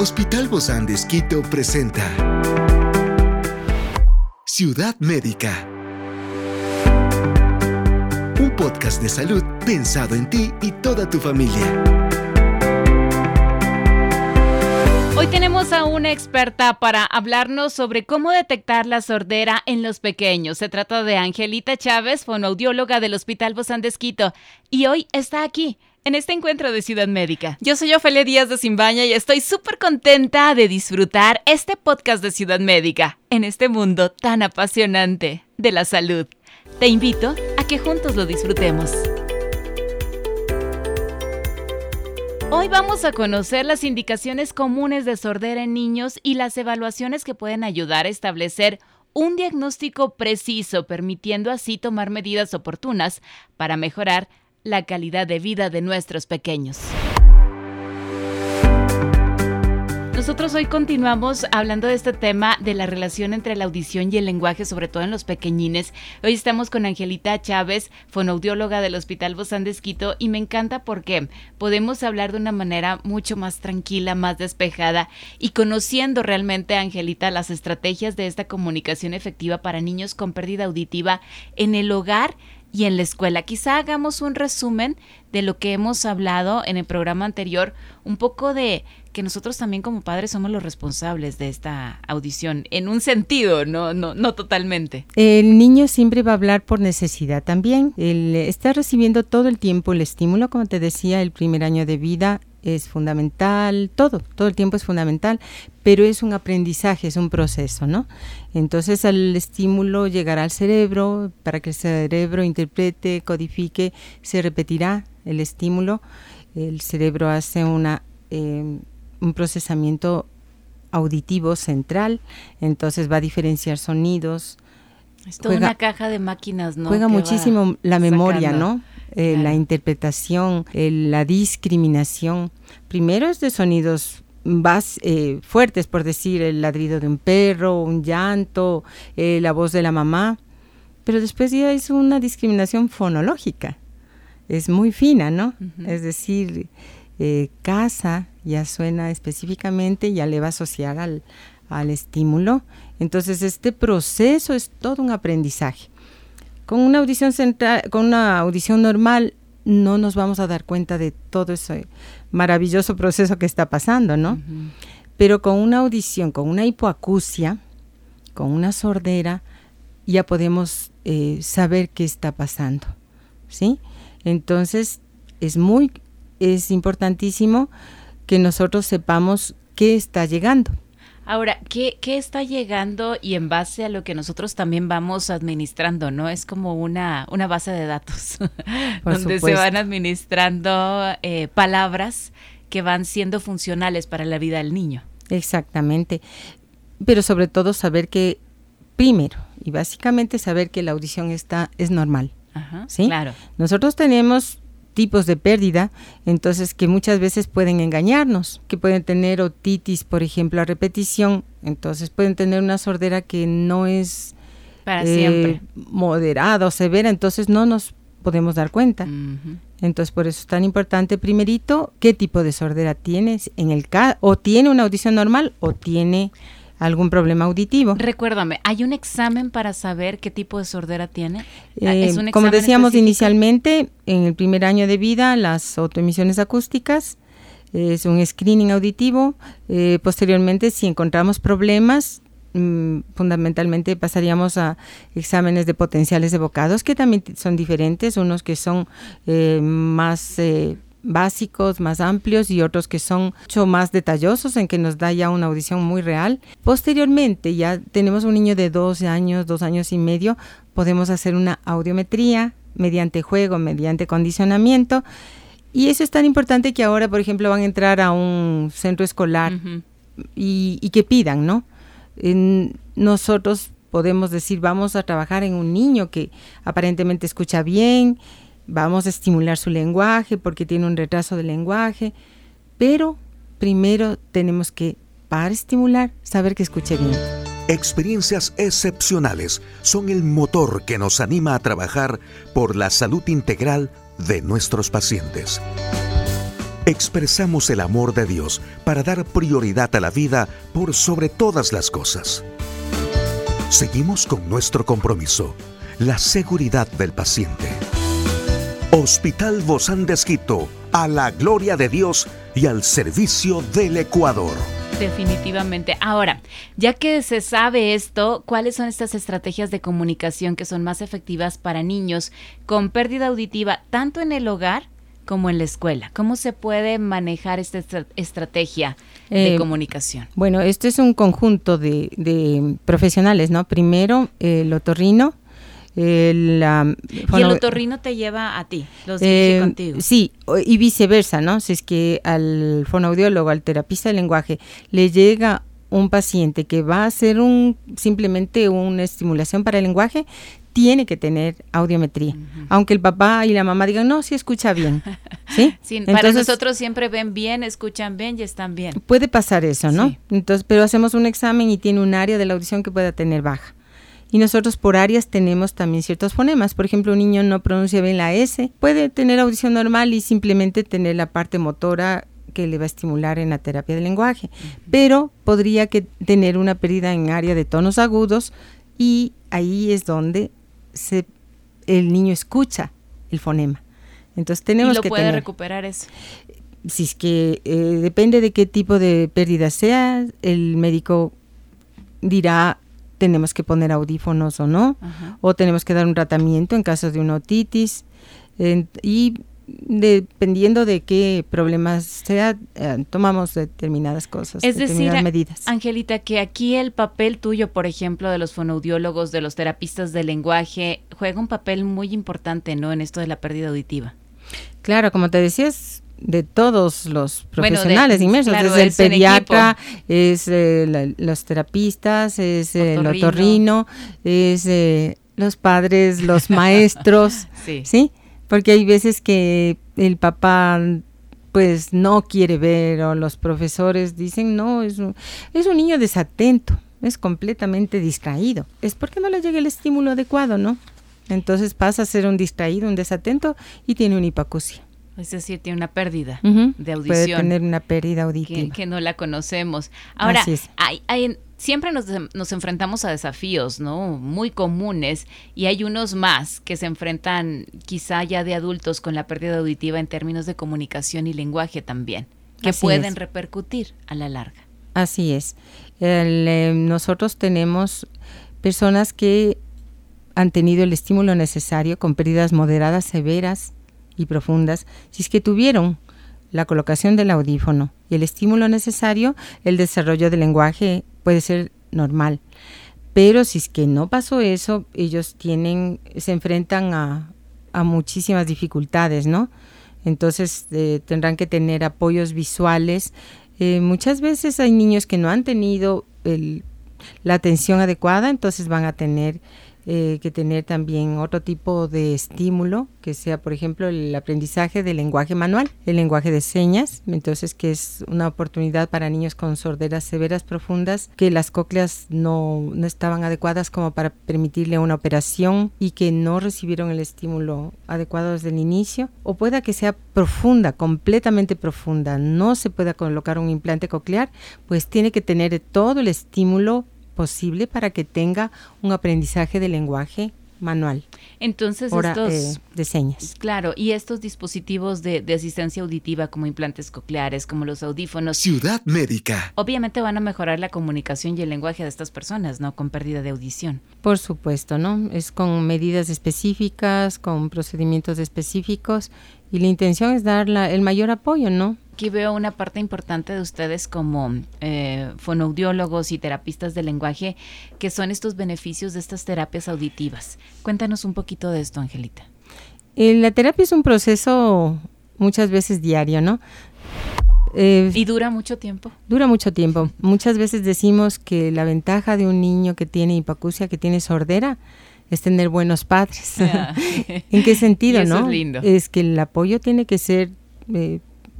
Hospital Bozán de presenta Ciudad Médica. Un podcast de salud pensado en ti y toda tu familia. Hoy tenemos a una experta para hablarnos sobre cómo detectar la sordera en los pequeños. Se trata de Angelita Chávez, fonoaudióloga del Hospital Bozán de y hoy está aquí en este encuentro de Ciudad Médica. Yo soy Ofelia Díaz de Simbaña y estoy súper contenta de disfrutar este podcast de Ciudad Médica en este mundo tan apasionante de la salud. Te invito a que juntos lo disfrutemos. Hoy vamos a conocer las indicaciones comunes de sordera en niños y las evaluaciones que pueden ayudar a establecer un diagnóstico preciso, permitiendo así tomar medidas oportunas para mejorar la calidad de vida de nuestros pequeños. Nosotros hoy continuamos hablando de este tema de la relación entre la audición y el lenguaje, sobre todo en los pequeñines. Hoy estamos con Angelita Chávez, fonoaudióloga del Hospital Bozán de Esquito, y me encanta porque podemos hablar de una manera mucho más tranquila, más despejada y conociendo realmente, Angelita, las estrategias de esta comunicación efectiva para niños con pérdida auditiva en el hogar y en la escuela. Quizá hagamos un resumen de lo que hemos hablado en el programa anterior, un poco de que nosotros también como padres somos los responsables de esta audición, en un sentido, no, no, no totalmente. El niño siempre va a hablar por necesidad también. Él está recibiendo todo el tiempo el estímulo, como te decía, el primer año de vida es fundamental, todo, todo el tiempo es fundamental, pero es un aprendizaje, es un proceso, ¿no? Entonces el estímulo llegará al cerebro, para que el cerebro interprete, codifique, se repetirá el estímulo, el cerebro hace una, eh, un procesamiento auditivo central, entonces va a diferenciar sonidos. Es toda una caja de máquinas, ¿no? Juega muchísimo la memoria, ¿no? Eh, la interpretación, la discriminación. Primero es de sonidos más eh, fuertes, por decir, el ladrido de un perro, un llanto, eh, la voz de la mamá, pero después ya es una discriminación fonológica. Es muy fina, ¿no? Es decir, casa ya suena específicamente, ya le va a asociar al, al estímulo. Entonces, este proceso es todo un aprendizaje. Con una audición central, con una audición normal, no nos vamos a dar cuenta de todo ese maravilloso proceso que está pasando, ¿no? Pero con una audición, con una hipoacusia, con una sordera, ya podemos eh, saber qué está pasando, ¿sí? Entonces, es muy, es importantísimo que nosotros sepamos qué está llegando. Ahora, ¿qué, ¿qué, está llegando y en base a lo que nosotros también vamos administrando, ¿no? Es como una, una base de datos donde se van administrando eh, palabras que van siendo funcionales para la vida del niño. Exactamente. Pero sobre todo saber que, primero, y básicamente saber que la audición está, es normal. Ajá, ¿sí? Claro. Nosotros tenemos tipos de pérdida, entonces que muchas veces pueden engañarnos, que pueden tener otitis, por ejemplo, a repetición, entonces pueden tener una sordera que no es para siempre eh, moderada o severa, entonces no nos podemos dar cuenta. Entonces, por eso es tan importante, primerito, qué tipo de sordera tienes en el o tiene una audición normal o tiene algún problema auditivo. Recuérdame, ¿hay un examen para saber qué tipo de sordera tiene? Ah, ¿Es un eh, como decíamos inicialmente, en el primer año de vida, las autoemisiones acústicas, es un screening auditivo. Eh, posteriormente, si encontramos problemas, mm, fundamentalmente pasaríamos a exámenes de potenciales evocados, que también son diferentes, unos que son eh, más básicos, más amplios y otros que son mucho más detallosos en que nos da ya una audición muy real. Posteriormente, ya tenemos un niño de 12 años, dos años y medio, podemos hacer una audiometría mediante juego, mediante condicionamiento. Y eso es tan importante que ahora, por ejemplo, van a entrar a un centro escolar y, que pidan, ¿no? nosotros podemos decir, vamos a trabajar en un niño que aparentemente escucha bien, vamos a estimular su lenguaje porque tiene un retraso de lenguaje, pero primero tenemos que, para estimular, saber que escuche bien. Experiencias excepcionales son el motor que nos anima a trabajar por la salud integral de nuestros pacientes. expresamos el amor de Dios para dar prioridad a la vida por sobre todas las cosas. Seguimos con nuestro compromiso, la seguridad del paciente. Hospital Bozán de a la gloria de Dios y al servicio del Ecuador. Definitivamente. Ahora, ya que se sabe esto, ¿cuáles son estas estrategias de comunicación que son más efectivas para niños con pérdida auditiva, tanto en el hogar como en la escuela? ¿Cómo se puede manejar esta estrategia de eh, comunicación? Bueno, esto es un conjunto de, profesionales, ¿no? Primero, el otorrino. El, y el otorrino te lleva a ti, los eh, contigo. Sí, y viceversa, ¿no? Si es que al fonoaudiólogo, al terapista de lenguaje, le llega un paciente que va a hacer un simplemente una estimulación para el lenguaje, tiene que tener audiometría. Aunque el papá y la mamá digan, no, sí escucha bien. ¿Sí? para nosotros siempre ven bien, escuchan bien y están bien. Puede pasar eso, ¿no? Entonces, pero hacemos un examen y tiene un área de la audición que pueda tener baja. Y nosotros por áreas tenemos también ciertos fonemas. Por ejemplo, un niño no pronuncia bien la S, puede tener audición normal y simplemente tener la parte motora que le va a estimular en la terapia del lenguaje. Pero podría que tener una pérdida en área de tonos agudos y ahí es donde el niño escucha el fonema. Entonces tenemos ¿Y lo que puede recuperar eso? Si es que eh, depende de qué tipo de pérdida sea, el médico dirá tenemos que poner audífonos o no, o tenemos que dar un tratamiento en caso de una otitis. y dependiendo de qué problemas sea, eh, tomamos determinadas cosas, es determinadas decir, medidas. Angelita, que aquí el papel tuyo, por ejemplo, de los fonoaudiólogos, de los terapistas de lenguaje, juega un papel muy importante, ¿no? En esto de la pérdida auditiva. Claro, como te decías, de todos los profesionales inmersos, desde el pediatra, es eh, los terapistas, es el otorrino, es eh, los padres, los maestros, sí. ¿sí? porque hay veces que el papá pues no quiere ver o los profesores dicen no, es un, es un niño desatento, es completamente distraído. Es porque no le llega el estímulo adecuado, ¿no? Entonces pasa a ser un distraído, un desatento y tiene una hipacusia. Es decir, tiene una pérdida de audición. Puede tener una pérdida auditiva. Que, no la conocemos. Ahora, hay, hay, siempre nos, nos, enfrentamos a desafíos, ¿no? Muy comunes y hay unos más que se enfrentan quizá ya de adultos con la pérdida auditiva en términos de comunicación y lenguaje también, que pueden repercutir a la larga. Así es. Eh, nosotros tenemos personas que han tenido el estímulo necesario con pérdidas moderadas, severas y profundas, si es que tuvieron la colocación del audífono y el estímulo necesario, el desarrollo del lenguaje puede ser normal. Pero si es que no pasó eso, ellos tienen, se enfrentan a, muchísimas dificultades, ¿no? Entonces eh, tendrán que tener apoyos visuales. Eh, muchas veces hay niños que no han tenido la atención adecuada, entonces van a tener eh, que tener también otro tipo de estímulo, que sea, por ejemplo, el aprendizaje del lenguaje manual, el lenguaje de señas, entonces que es una oportunidad para niños con sorderas severas profundas, que las cócleas no, no estaban adecuadas como para permitirle una operación y que no recibieron el estímulo adecuado desde el inicio, o pueda que sea profunda, completamente profunda, no se pueda colocar un implante coclear, pues tiene que tener todo el estímulo posible para que tenga un aprendizaje de lenguaje manual. Entonces, estos eh, de señas. Claro, y estos dispositivos de, asistencia auditiva como implantes cocleares, como los audífonos. Ciudad médica. Obviamente van a mejorar la comunicación y el lenguaje de estas personas, ¿no? Con pérdida de audición. Por supuesto, ¿no? Es con medidas específicas, con procedimientos específicos y la intención es dar el mayor apoyo, ¿no? Aquí veo una parte importante de ustedes como eh, fonoaudiólogos y terapistas de lenguaje, que son estos beneficios de estas terapias auditivas. Cuéntanos un poquito de esto, Angelita. Eh, la terapia es un proceso muchas veces diario, ¿no? Eh, ¿Y dura mucho tiempo? Dura mucho tiempo. Muchas veces decimos que la ventaja de un niño que tiene hipacusia, que tiene sordera, es tener buenos padres. ¿En qué sentido, no? Es, lindo. es que el apoyo tiene que ser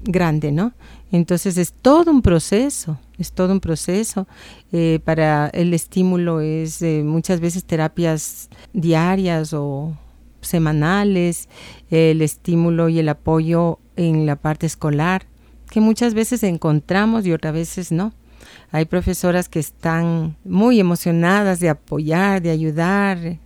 grande, ¿no? Entonces es todo un proceso, es todo un proceso. Eh, para el estímulo es eh, muchas veces terapias diarias o semanales, el estímulo y el apoyo en la parte escolar, que muchas veces encontramos y otras veces no. Hay profesoras que están muy emocionadas de apoyar, de ayudar,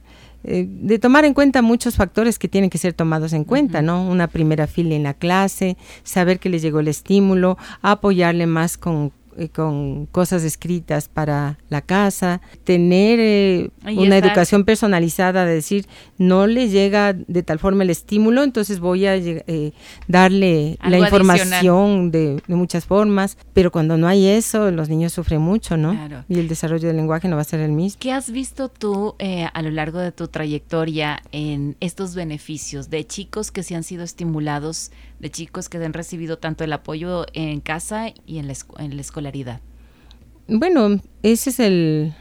eh, de tomar en cuenta muchos factores que tienen que ser tomados en cuenta, ¿no? Una primera fila en la clase, saber que les llegó el estímulo, apoyarle más con eh, con cosas escritas para la casa, tener eh, una educación personalizada, de decir, no le llega de tal forma el estímulo, entonces voy a eh, darle la información de, muchas formas, pero cuando no hay eso, los niños sufren mucho, ¿no? Y el desarrollo del lenguaje no va a ser el mismo. ¿Qué has visto tú a lo largo de tu trayectoria en estos beneficios de chicos que se han sido estimulados, de chicos que han recibido tanto el apoyo en casa y en la, en la escuela? Bueno, ese es el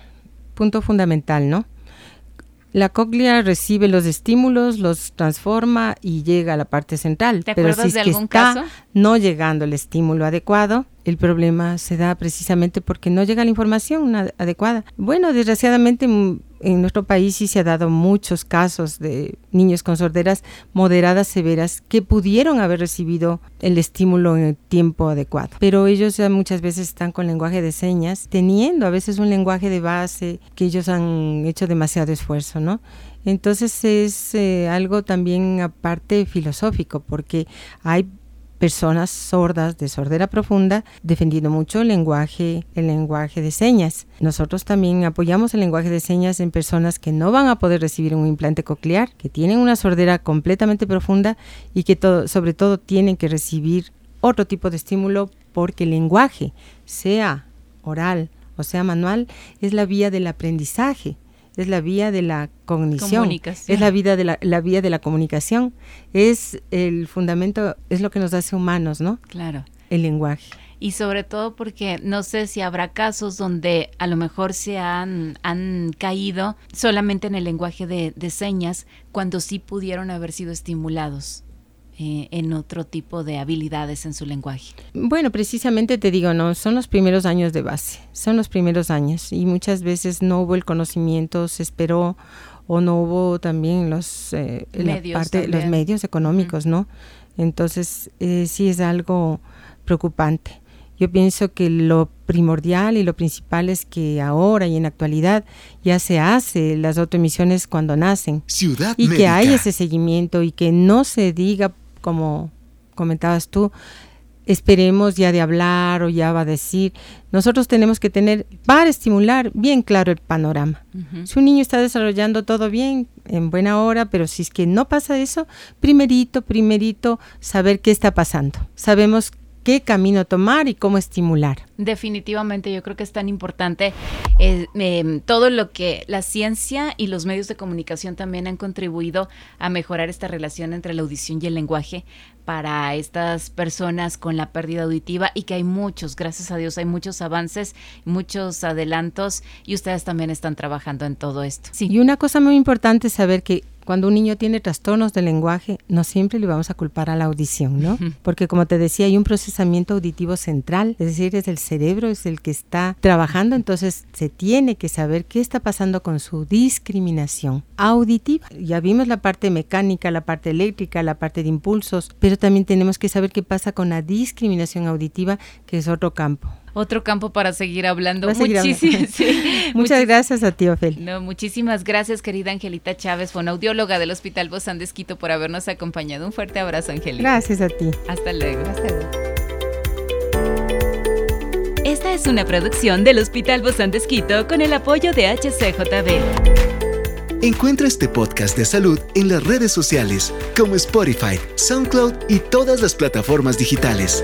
punto fundamental, ¿no? La cóclea recibe los estímulos, los transforma y llega a la parte central. ¿Te Pero si es de algún que está no llegando el estímulo adecuado, el problema se da precisamente porque no llega la información adecuada. Bueno, desgraciadamente en nuestro país sí se ha dado muchos casos de niños con sorderas moderadas severas que pudieron haber recibido el estímulo en el tiempo adecuado. Pero ellos ya muchas veces están con lenguaje de señas, teniendo a veces un lenguaje de base que ellos han hecho demasiado esfuerzo, ¿no? Entonces es eh, algo también aparte filosófico, porque hay personas sordas de sordera profunda defendiendo mucho el lenguaje, el lenguaje de señas. Nosotros también apoyamos el lenguaje de señas en personas que no van a poder recibir un implante coclear, que tienen una sordera completamente profunda y que sobre todo tienen que recibir otro tipo de estímulo porque el lenguaje, sea oral o sea manual, es la vía del aprendizaje es la vía de la cognición, es la, vida de la, vía de la comunicación, es el fundamento, es lo que nos hace humanos, ¿no? Claro. El lenguaje. Y sobre todo porque no sé si habrá casos donde a lo mejor se han, han caído solamente en el lenguaje de, de señas cuando sí pudieron haber sido estimulados. Eh, en otro tipo de habilidades en su lenguaje? Bueno, precisamente te digo, no, son los primeros años de base, son los primeros años y muchas veces no hubo el conocimiento, se esperó o no hubo también los, eh, medios, los medios económicos, ¿no? Entonces, eh, sí es algo preocupante. Yo pienso que lo primordial y lo principal es que ahora y en la actualidad ya se hace las autoemisiones cuando nacen. Ciudad y que hay ese seguimiento y que no se diga como comentabas tú, esperemos ya de hablar o ya va a decir. Nosotros tenemos que tener, para estimular bien claro el panorama. Si un niño está desarrollando todo bien, en buena hora, pero si es que no pasa eso, primerito, primerito, saber qué está pasando. Sabemos qué camino tomar y cómo estimular. Definitivamente, yo creo que es tan importante eh, em, todo lo que la ciencia y los medios de comunicación también han contribuido a mejorar esta relación entre la audición y el lenguaje para estas personas con la pérdida auditiva y que hay muchos, gracias a Dios, hay muchos avances, muchos adelantos y ustedes también están trabajando en todo esto. Sí. Y una cosa muy importante es saber que cuando un niño tiene trastornos de lenguaje, no siempre le vamos a culpar a la audición, ¿no? Porque como te decía, hay un procesamiento auditivo central, es decir, es el cerebro, es el que está trabajando, entonces se tiene que saber qué está pasando con su discriminación auditiva. Ya vimos la parte mecánica, la parte eléctrica, la parte de impulsos, pero también tenemos que saber qué pasa con la discriminación auditiva, que es otro campo otro campo para seguir hablando. Muchísimas, Muchas gracias a ti, Ofel. No, muchísimas gracias, querida Angelita Chávez, fonaudióloga del Hospital Bozán de Esquito, por habernos acompañado. Un fuerte abrazo, Angelita. Gracias a ti. Hasta luego. Hasta luego. Esta es una producción del Hospital Bozán de Esquito con el apoyo de HCJB. Encuentra este podcast de salud en las redes sociales como Spotify, SoundCloud y todas las plataformas digitales.